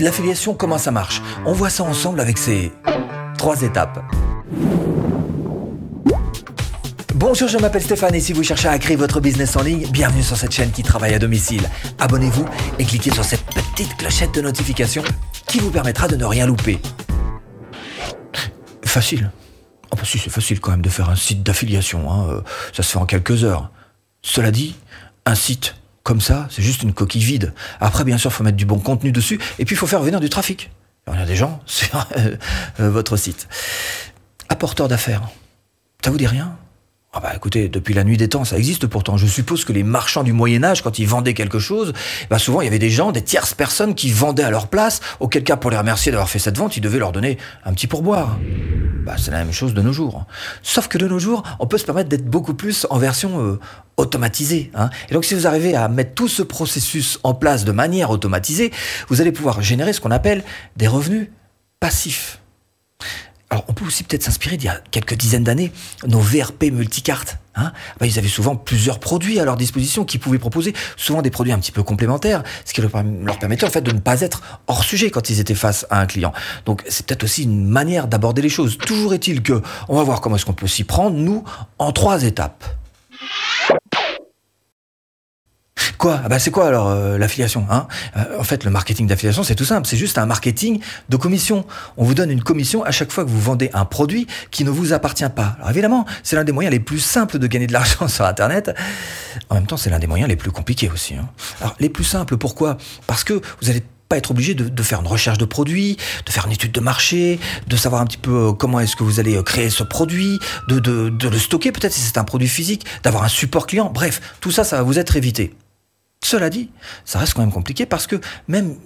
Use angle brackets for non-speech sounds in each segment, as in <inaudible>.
L'affiliation, comment ça marche? On voit ça ensemble avec ces trois étapes. Bonjour, je m'appelle Stéphane et si vous cherchez à créer votre business en ligne, bienvenue sur cette chaîne qui travaille à domicile. Abonnez-vous et cliquez sur cette petite clochette de notification qui vous permettra de ne rien louper. Facile. Oh bah si, c'est facile quand même de faire un site d'affiliation. Hein. Euh, ça se fait en quelques heures. Cela dit, un site comme ça, c'est juste une coquille vide. Après, bien sûr, faut mettre du bon contenu dessus et puis il faut faire venir du trafic. Il y a des gens <laughs> sur euh, votre site. Apporteur d'affaires. Ça vous dit rien? Ah bah écoutez, depuis la nuit des temps, ça existe pourtant. Je suppose que les marchands du Moyen Âge, quand ils vendaient quelque chose, bah souvent il y avait des gens, des tierces personnes qui vendaient à leur place, auquel cas pour les remercier d'avoir fait cette vente, ils devaient leur donner un petit pourboire. Bah c'est la même chose de nos jours. Sauf que de nos jours, on peut se permettre d'être beaucoup plus en version euh, automatisée. Hein. Et donc si vous arrivez à mettre tout ce processus en place de manière automatisée, vous allez pouvoir générer ce qu'on appelle des revenus passifs. Alors, on peut aussi peut-être s'inspirer d'il y a quelques dizaines d'années, nos VRP multicartes. Hein bah, ils avaient souvent plusieurs produits à leur disposition qui pouvaient proposer souvent des produits un petit peu complémentaires, ce qui leur permettait en fait de ne pas être hors sujet quand ils étaient face à un client. Donc, c'est peut-être aussi une manière d'aborder les choses. Toujours est-il que, on va voir comment est-ce qu'on peut s'y prendre, nous, en trois étapes. Quoi? Ah bah C'est quoi alors euh, l'affiliation hein? Euh, En fait, le marketing d'affiliation, c'est tout simple. C'est juste un marketing de commission. On vous donne une commission à chaque fois que vous vendez un produit qui ne vous appartient pas. Alors évidemment, c'est l'un des moyens les plus simples de gagner de l'argent <laughs> sur Internet. En même temps, c'est l'un des moyens les plus compliqués aussi. Hein. Alors les plus simples, pourquoi? Parce que vous allez pas être obligé de, faire une recherche de produit, de faire une étude de marché, de savoir un petit peu euh, comment est-ce que vous allez créer ce produit, de, de le stocker peut-être si c'est un produit physique, d'avoir un support client. Bref, tout ça, ça va vous être évité. Cela dit, ça reste quand même compliqué parce que même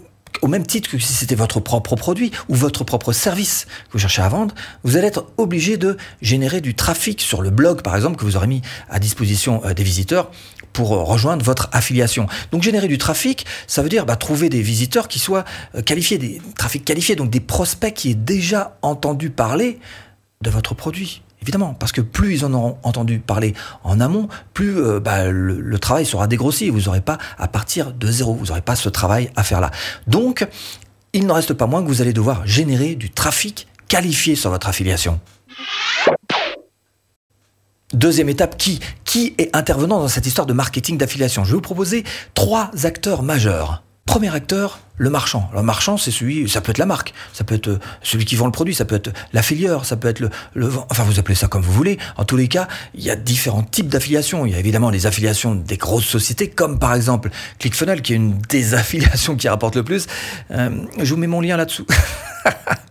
au même titre que si c'était votre propre produit ou votre propre service que vous cherchez à vendre, vous allez être obligé de générer du trafic sur le blog, par exemple, que vous aurez mis à disposition euh, des visiteurs pour euh, rejoindre votre affiliation. Donc générer du trafic, ça veut dire bah, trouver des visiteurs qui soient euh, qualifiés, des trafics qualifiés, donc des prospects qui aient déjà entendu parler de votre produit. Évidemment, parce que plus ils en auront entendu parler en amont, plus euh, bah, le, travail sera dégrossi. Vous n'aurez pas à partir de zéro. Vous n'aurez pas ce travail à faire là. Donc, il n'en reste pas moins que vous allez devoir générer du trafic qualifié sur votre affiliation. Deuxième étape, qui Qui est intervenant dans cette histoire de marketing d'affiliation? Je vais vous proposer trois acteurs majeurs. Premier acteur, le marchand. Le marchand, c'est celui, ça peut être la marque, ça peut être euh, celui qui vend le produit, ça peut être l'affilieur, ça peut être le, le, enfin vous appelez ça comme vous voulez. En tous les cas, il y a différents types d'affiliations. Il y a évidemment les affiliations des grosses sociétés, comme par exemple ClickFunnels, qui est une des <laughs> affiliations qui rapporte le plus. Euh, je vous mets mon lien là-dessous. <laughs>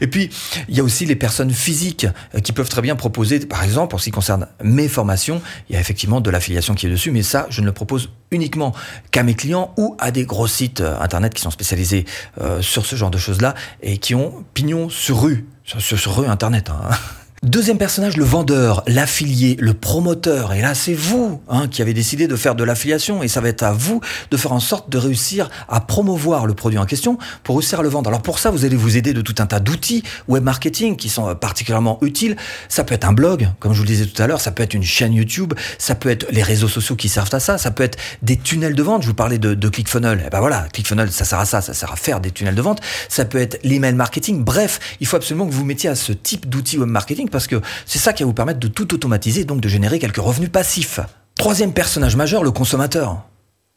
Et puis, il y a aussi les personnes physiques euh, qui peuvent très bien proposer, par exemple, en ce qui concerne mes formations, il y a effectivement de l'affiliation qui est dessus, mais ça, je ne le propose uniquement qu'à mes clients ou à des gros sites euh, internet qui sont spécialisés euh, sur ce genre de choses-là et qui ont pignon sur rue, sur, rue internet. Hein. <laughs> Deuxième personnage, le vendeur, l'affilié, le promoteur. Et là, c'est vous hein, qui avez décidé de faire de l'affiliation et ça va être à vous de faire en sorte de réussir à promouvoir le produit en question pour réussir à le vendre. Alors pour ça, vous allez vous aider de tout un tas d'outils web marketing qui sont euh, particulièrement utiles. Ça peut être un blog, comme je vous le disais tout à l'heure, ça peut être une chaîne YouTube, ça peut être les réseaux sociaux qui servent à ça, ça peut être des tunnels de vente. Je vous parlais de, de ClickFunnels. Et eh ben voilà, ClickFunnels, ça sert à ça, ça sert à faire des tunnels de vente. Ça peut être l'email marketing. Bref, il faut absolument que vous mettiez à ce type d'outils web marketing parce que c'est ça qui va vous permettre de tout automatiser, donc de générer quelques revenus passifs. Troisième personnage majeur, le consommateur.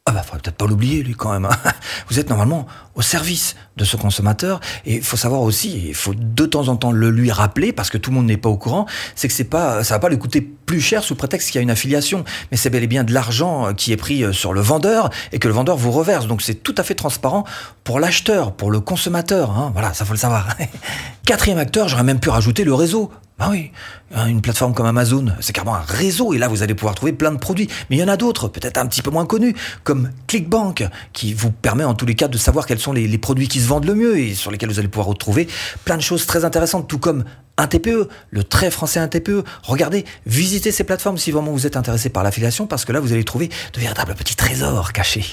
Ah bah, faudrait peut-être pas l'oublier, lui, quand même. Hein. <laughs> Vous êtes normalement au service de ce consommateur. Et il faut savoir aussi, il faut de temps en temps le lui rappeler, parce que tout le monde n'est pas au courant, c'est que c'est pas, ça va pas lui coûter plus cher sous prétexte qu'il y a une affiliation. Mais c'est bel et bien de l'argent qui est pris euh, sur le vendeur et que le vendeur vous reverse. Donc c'est tout à fait transparent pour l'acheteur, pour le consommateur. Hein. Voilà, ça faut le savoir. <laughs> Quatrième acteur, j'aurais même pu rajouter le réseau. Bah oui, une plateforme comme Amazon, c'est carrément un réseau et là vous allez pouvoir trouver plein de produits. Mais il y en a d'autres, peut-être un petit peu moins connus, comme ClickBank, qui vous permet en tous les cas de savoir quels sont les, produits qui se vendent le mieux et sur lesquels vous allez pouvoir retrouver plein de choses très intéressantes, tout comme un TPE, le très français un TPE. Regardez, visitez ces plateformes si vraiment vous êtes intéressé par l'affiliation, parce que là vous allez trouver de véritables petits trésors cachés.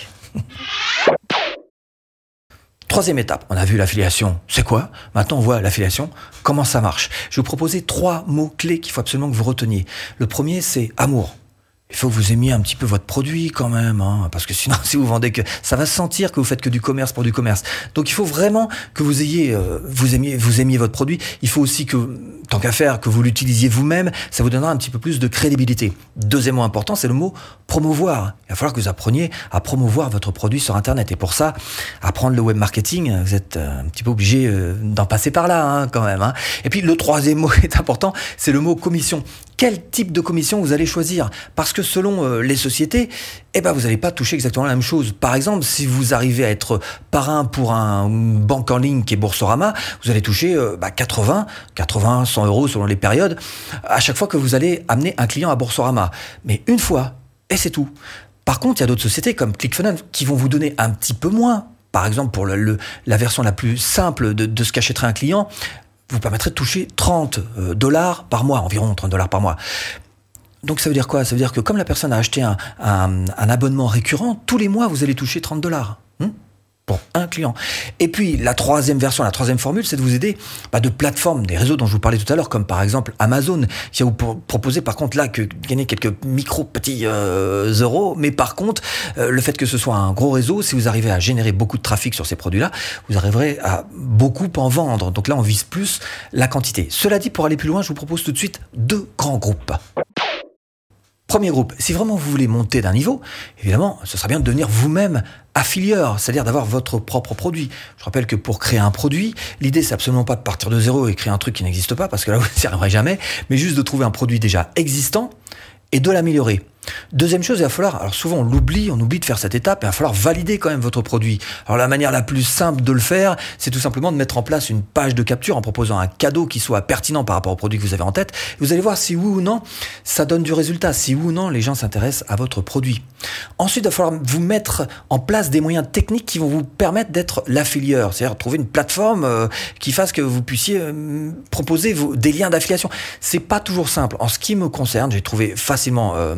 Troisième étape, on a vu l'affiliation, c'est quoi? Maintenant on voit l'affiliation, comment ça marche? Je vais vous proposer trois mots-clés qu'il faut absolument que vous reteniez. Le premier c'est amour. Il faut que vous aimiez un petit peu votre produit quand même, hein, parce que sinon, <laughs> si vous vendez que, ça va sentir que vous faites que du commerce pour du commerce. Donc, il faut vraiment que vous ayez, euh, vous aimiez, votre produit. Il faut aussi que, tant qu'à faire, que vous l'utilisiez vous-même. Ça vous donnera un petit peu plus de crédibilité. Deuxième mot important, c'est le mot promouvoir. Il va falloir que vous appreniez à promouvoir votre produit sur Internet. Et pour ça, apprendre le web marketing, vous êtes euh, un petit peu obligé euh, d'en passer par là, hein, quand même. Hein. Et puis, le troisième mot <laughs> est important, c'est le mot commission quel type de commission vous allez choisir? Parce que selon euh, les sociétés, eh ben, vous n'allez pas toucher exactement la même chose. Par exemple, si vous arrivez à être parrain pour un, une banque en ligne qui est Boursorama, vous allez toucher 80, 80, 100 euros selon les périodes, à chaque fois que vous allez amener un client à Boursorama. Mais une fois, et c'est tout. Par contre, il y a d'autres sociétés comme ClickFunnels qui vont vous donner un petit peu moins, par exemple, pour la version la plus simple de, de ce qu'achèterait un client, vous permettrait de toucher 30 euh, dollars par mois, environ 30 dollars par mois. Donc ça veut dire quoi? Ça veut dire que comme la personne a acheté un, un, un abonnement récurrent, tous les mois, vous allez toucher 30 dollars. Pour un client. Et puis la troisième version, la troisième formule, c'est de vous aider bah, de plateformes, des réseaux dont je vous parlais tout à l'heure, comme par exemple Amazon, qui va vous proposer par contre là que gagner quelques micro petits euh, euros, mais par contre euh, le fait que ce soit un gros réseau, si vous arrivez à générer beaucoup de trafic sur ces produits-là, vous arriverez à beaucoup en vendre. Donc là, on vise plus la quantité. Cela dit, pour aller plus loin, je vous propose tout de suite deux grands groupes. Premier groupe, si vraiment vous voulez monter d'un niveau, évidemment, ce serait bien de devenir vous-même affilieur, c'est-à-dire d'avoir votre propre produit. Je rappelle que pour créer un produit, l'idée c'est absolument pas de partir de zéro et créer un truc qui n'existe pas, parce que là <laughs> vous n'y arriverez jamais, mais juste de trouver un produit déjà existant et de l'améliorer. Deuxième chose, il va falloir, alors souvent on l'oublie, on oublie de faire cette étape, il va falloir valider quand même votre produit. Alors la manière la plus simple de le faire, c'est tout simplement de mettre en place une page de capture en proposant un cadeau qui soit pertinent par rapport au produit que vous avez en tête. Vous allez voir si oui ou non ça donne du résultat, si oui ou non les gens s'intéressent à votre produit. Ensuite, il va falloir vous mettre en place des moyens techniques qui vont vous permettre d'être l'affilieur, c'est-à-dire trouver une plateforme euh, qui fasse que vous puissiez euh, proposer des liens d'affiliation. C'est pas toujours simple. En ce qui me concerne, j'ai trouvé facilement euh,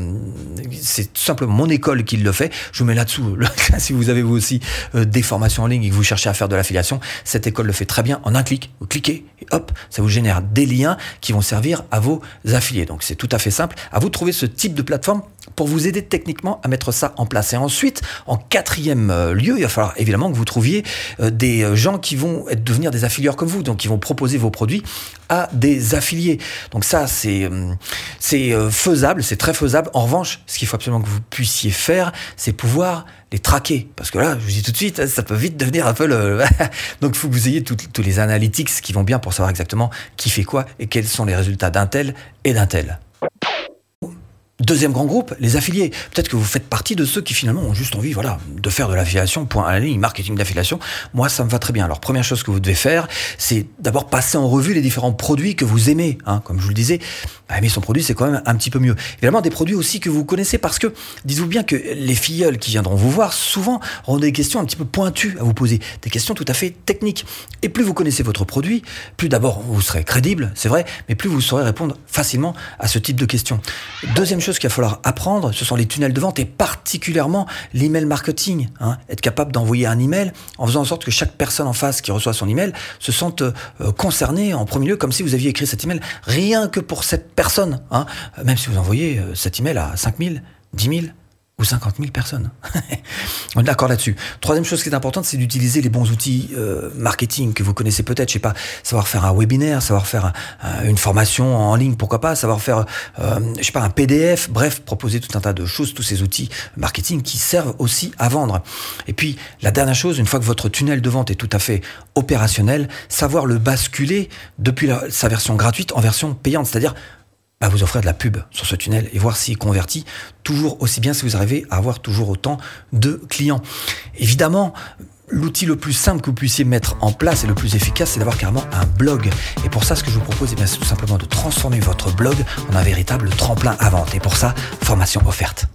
c'est tout simplement mon école qui le fait. Je vous mets là-dessous. <laughs> si vous avez vous aussi euh, des formations en ligne et que vous cherchez à faire de l'affiliation, cette école le fait très bien. En un clic, vous cliquez et hop, ça vous génère des liens qui vont servir à vos affiliés. Donc c'est tout à fait simple. À vous de trouver ce type de plateforme pour vous aider techniquement à mettre ça en place. Et ensuite, en quatrième euh, lieu, il va falloir évidemment que vous trouviez euh, des gens qui vont devenir des affilieurs comme vous, donc qui vont proposer vos produits à des affiliés. Donc ça, c'est c'est faisable, c'est très faisable. En revanche, ce qu'il faut absolument que vous puissiez faire, c'est pouvoir les traquer. Parce que là, je vous dis tout de suite, ça peut vite devenir un peu le... <laughs> Donc il faut que vous ayez tous les analytics qui vont bien pour savoir exactement qui fait quoi et quels sont les résultats d'un tel et d'un tel. Deuxième grand groupe, les affiliés. Peut-être que vous faites partie de ceux qui finalement ont juste envie, voilà, de faire de l'affiliation, point à la ligne, marketing d'affiliation. Moi, ça me va très bien. Alors, première chose que vous devez faire, c'est d'abord passer en revue les différents produits que vous aimez. Hein. Comme je vous le disais, bah, aimer son produit, c'est quand même un petit peu mieux. Évidemment, des produits aussi que vous connaissez parce que, dites-vous bien que les filleuls qui viendront vous voir, souvent, auront des questions un petit peu pointues à vous poser. Des questions tout à fait techniques. Et plus vous connaissez votre produit, plus d'abord vous serez crédible, c'est vrai, mais plus vous saurez répondre facilement à ce type de questions. Deuxième chose qu'il va falloir apprendre, ce sont les tunnels de vente et particulièrement l'email marketing. Hein. Être capable d'envoyer un email en faisant en sorte que chaque personne en face qui reçoit son email se sente euh, concernée en premier lieu, comme si vous aviez écrit cet email rien que pour cette personne. Hein. Même si vous envoyez euh, cet email à 5000, 10 000, ou 50 000 personnes. <laughs> On est d'accord là-dessus. Troisième chose qui est importante, c'est d'utiliser les bons outils euh, marketing que vous connaissez peut-être. Je sais pas, savoir faire un webinaire, savoir faire une formation en ligne, pourquoi pas, savoir faire, euh, je sais pas, un PDF. Bref, proposer tout un tas de choses, tous ces outils marketing qui servent aussi à vendre. Et puis la dernière chose, une fois que votre tunnel de vente est tout à fait opérationnel, savoir le basculer depuis sa version gratuite en version payante, c'est-à-dire à vous offrir de la pub sur ce tunnel et voir s'il convertit toujours aussi bien si vous arrivez à avoir toujours autant de clients. Évidemment, L'outil le plus simple que vous puissiez mettre en place et le plus efficace, c'est d'avoir carrément un blog. Et pour ça, ce que je vous propose, eh c'est tout simplement de transformer votre blog en un véritable tremplin à vente. Et pour ça, formation offerte.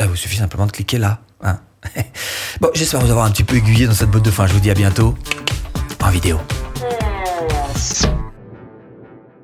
Il vous suffit simplement de cliquer là. Hein. <laughs> bon, j'espère vous avoir un petit peu aiguillé dans cette botte de fin. Je vous dis à bientôt en vidéo.